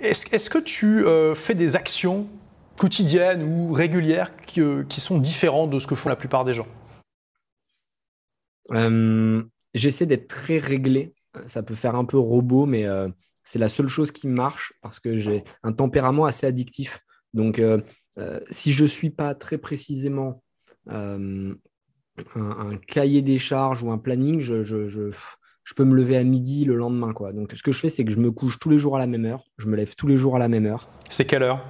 Est-ce que tu fais des actions quotidiennes ou régulières qui, qui, sont différentes de ce que font la plupart des gens? J'essaie d'être très réglé. Ça peut faire un peu robot, mais c'est la seule chose qui marche parce que j'ai un tempérament assez addictif. Donc, euh, euh, si je ne suis pas très précisément euh, un, cahier des charges ou un planning, je, peux me lever à midi le lendemain. Quoi. Donc, ce que je fais, c'est que je me couche tous les jours à la même heure. Je me lève tous les jours à la même heure. C'est quelle heure?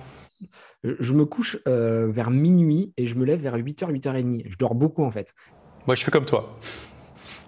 Je, me couche vers minuit et je me lève vers 8h, 8h30. Je dors beaucoup en fait. Moi, je fais comme toi.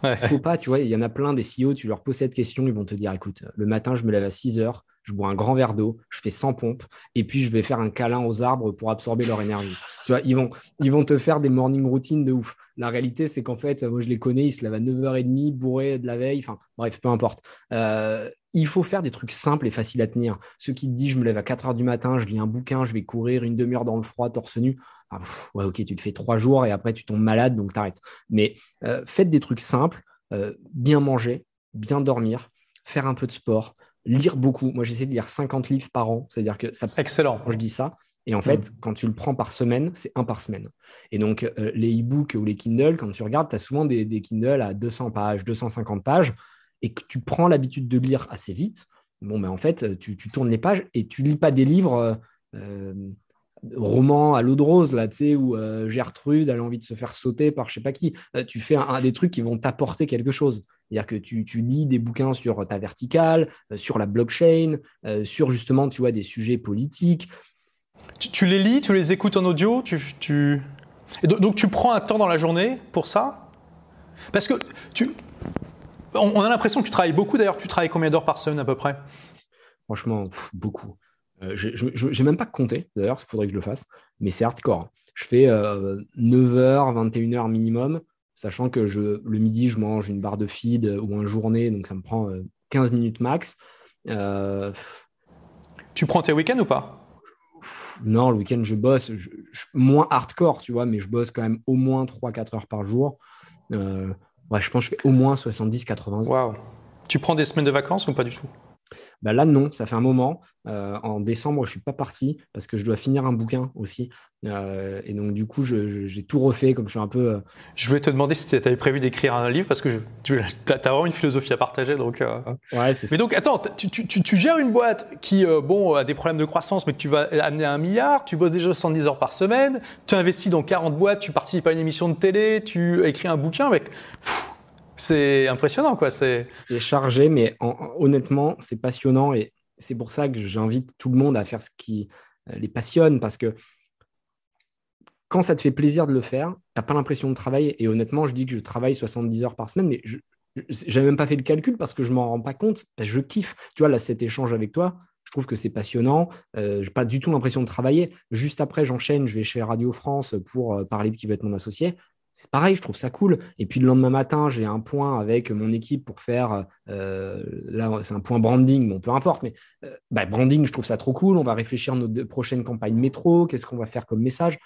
Il faut pas, tu vois, il y en a plein des CEO, tu leur poses cette question, ils vont te dire écoute, le matin, je me lève à 6 heures, je bois un grand verre d'eau, je fais 100 pompes, et puis je vais faire un câlin aux arbres pour absorber leur énergie. Tu vois, ils vont, ils vont te faire des morning routines de ouf. La réalité, c'est qu'en fait, moi, je les connais, ils se lèvent à 9h30, bourrés de la veille, enfin, bref, peu importe. Euh, il faut faire des trucs simples et faciles à tenir. Ceux qui te disent, je me lève à 4 h du matin, je lis un bouquin, je vais courir une demi-heure dans le froid, torse nu. Ah, ouais, ok, tu te fais trois jours et après, tu tombes malade, donc t'arrêtes. Mais euh, faites des trucs simples euh, bien manger, bien dormir, faire un peu de sport, lire beaucoup. Moi, j'essaie de lire 50 livres par an. C'est-à-dire que ça. Excellent. Quand je dis ça. Et en fait, mm. quand tu le prends par semaine, c'est un par semaine. Et donc, euh, les e-books ou les Kindle, quand tu regardes, tu as souvent des, des, Kindle à 200 pages, 250 pages, et que tu prends l'habitude de lire assez vite. Bon, mais en fait, tu, tournes les pages et tu lis pas des livres. Euh, roman à l'eau de rose, là, tu sais, où euh, Gertrude a envie de se faire sauter par je sais pas qui. Euh, tu fais un, des trucs qui vont t'apporter quelque chose. C'est-à-dire que tu, lis des bouquins sur ta verticale, euh, sur la blockchain, sur justement, tu vois, des sujets politiques. Tu, les lis, tu les écoutes en audio, tu, donc, tu prends un temps dans la journée pour ça? Parce que tu... On, a l'impression que tu travailles beaucoup. D'ailleurs, tu travailles combien d'heures par semaine à peu près? Franchement, beaucoup. Euh, je n'ai même pas compté, d'ailleurs, il faudrait que je le fasse, mais c'est hardcore. Je fais 9h, 21h minimum, sachant que je, le midi, je mange une barre de feed ou un journée, donc ça me prend 15 euh, minutes max. Euh, tu prends tes week-ends ou pas? Non, le week-end, je bosse. moins hardcore, tu vois, mais je bosse quand même au moins 3-4 heures par jour. je pense que je fais au moins 70-80 Waouh. Tu prends des semaines de vacances ou pas du tout? Bah là, non, ça fait un moment. Euh, en décembre, je ne suis pas parti parce que je dois finir un bouquin aussi. Euh, et donc, du coup, j'ai tout refait comme je suis un peu. Euh, je voulais te demander si tu avais prévu d'écrire un livre parce que tu as, vraiment une philosophie à partager. Donc, ouais, Mais donc, attends, tu, tu, tu, gères une boîte qui bon, a des problèmes de croissance, mais que tu vas amener à un milliard. Tu bosses déjà 70 heures par semaine. Tu investis dans 40 boîtes. Tu participes à une émission de télé. Tu écris un bouquin avec. C'est impressionnant, quoi. C'est chargé, mais honnêtement, c'est passionnant et c'est pour ça que j'invite tout le monde à faire ce qui euh, les passionne parce que quand ça te fait plaisir de le faire, tu n'as pas l'impression de travailler. Et honnêtement, je dis que je travaille 70 heures par semaine, mais je n'avais même pas fait le calcul parce que je m'en rends pas compte. Je kiffe. Tu vois, là, cet échange avec toi, je trouve que c'est passionnant. Euh, je n'ai pas du tout l'impression de travailler. Juste après, j'enchaîne, je vais chez Radio France pour euh, parler de qui va être mon associé c'est pareil, je trouve ça cool. Et puis le lendemain matin, j'ai un point avec mon équipe pour faire, euh, là c'est un point branding, bon peu importe, mais euh, bah, branding, je trouve ça trop cool. On va réfléchir à notre prochaine campagne métro, qu'est-ce qu'on va faire comme message.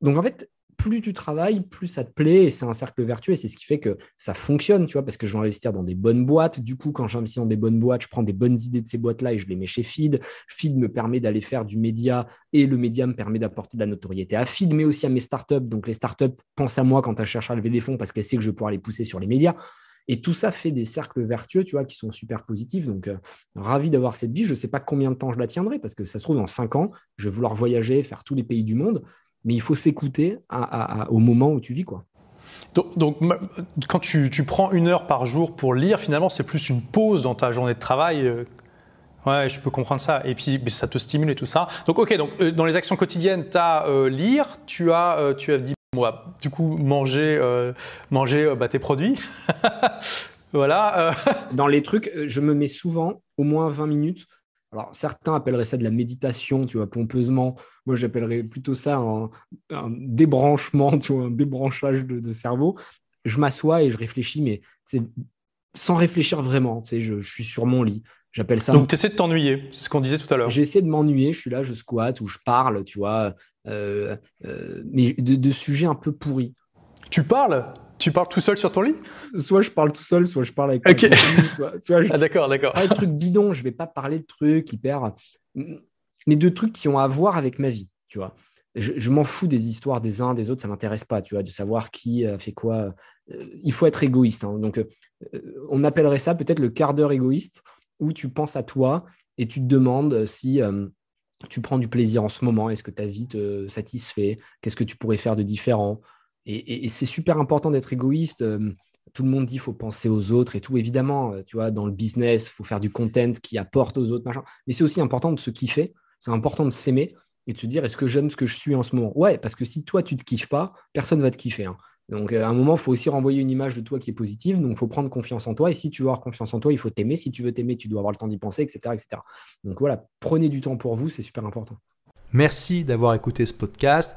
Donc en fait, plus tu travailles, plus ça te plaît et c'est un cercle vertueux et c'est ce qui fait que ça fonctionne, tu vois, parce que je vais investir dans des bonnes boîtes. Du coup, quand j'investis dans des bonnes boîtes, je prends des bonnes idées de ces boîtes-là et je les mets chez Feed. Feed me permet d'aller faire du média et le média me permet d'apporter de la notoriété à Feed, mais aussi à mes startups. Donc les startups pensent à moi quand elles cherchent à lever des fonds parce qu'elles savent que je vais pouvoir les pousser sur les médias. Et tout ça fait des cercles vertueux, tu vois, qui sont super positifs. Donc, euh, ravi d'avoir cette vie. Je ne sais pas combien de temps je la tiendrai, parce que ça se trouve, dans cinq ans, je vais vouloir voyager, faire tous les pays du monde mais il faut s'écouter au moment où tu vis. quoi. Donc, quand tu, prends une heure par jour pour lire, finalement, c'est plus une pause dans ta journée de travail. Euh, ouais, je peux comprendre ça. Et puis, ça te stimule et tout ça. Donc, ok, donc, euh, dans les actions quotidiennes, tu as euh, lire, tu as, tu as dit, moi, du coup, manger, manger bah, tes produits. voilà. dans les trucs, je me mets souvent au moins 20 minutes alors, certains appelleraient ça de la méditation, tu vois, pompeusement. Moi, j'appellerais plutôt ça un, débranchement, tu vois, un débranchage de, cerveau. Je m'assois et je réfléchis, mais sans réfléchir vraiment. Tu sais, je, suis sur mon lit. J'appelle ça. Donc, tu essaies de t'ennuyer, c'est ce qu'on disait tout à l'heure. J'essaie de m'ennuyer, je suis là, je squatte ou je parle, tu vois, euh, euh, mais de, de, sujets un peu pourris. Tu parles? Tu parles tout seul sur ton lit? Soit je parle tout seul, soit je parle avec Ok. soit, je- Ah, d'accord, d'accord. pas de trucs bidons, je vais pas parler de trucs hyper. Mais de trucs qui ont à voir avec ma vie, tu vois. Je, je m'en fous des histoires des uns, des autres, ça m'intéresse pas, tu vois, de savoir qui euh, fait quoi. Euh, il faut être égoïste. hein. Donc, euh, on appellerait ça peut-être le quart d'heure égoïste, où tu penses à toi et tu te demandes si tu prends du plaisir en ce moment, est-ce que ta vie te satisfait, qu'est-ce que tu pourrais faire de différent? Et, c'est super important d'être égoïste. euh, tout le monde dit qu'il faut penser aux autres et tout. Évidemment, euh, tu vois, dans le business, faut faire du content qui apporte aux autres. Mais c'est aussi important de se kiffer. C'est important de s'aimer et de se dire est-ce que j'aime ce que je suis en ce moment? Ouais, parce que si toi, tu te kiffes pas, personne va te kiffer. hein. Donc, euh, à un moment, il faut aussi renvoyer une image de toi qui est positive. Donc, il faut prendre confiance en toi. Et si tu veux avoir confiance en toi, il faut t'aimer. Si tu veux t'aimer, tu dois avoir le temps d'y penser, etc., etc. Donc, voilà, prenez du temps pour vous, c'est super important. Merci d'avoir écouté ce podcast.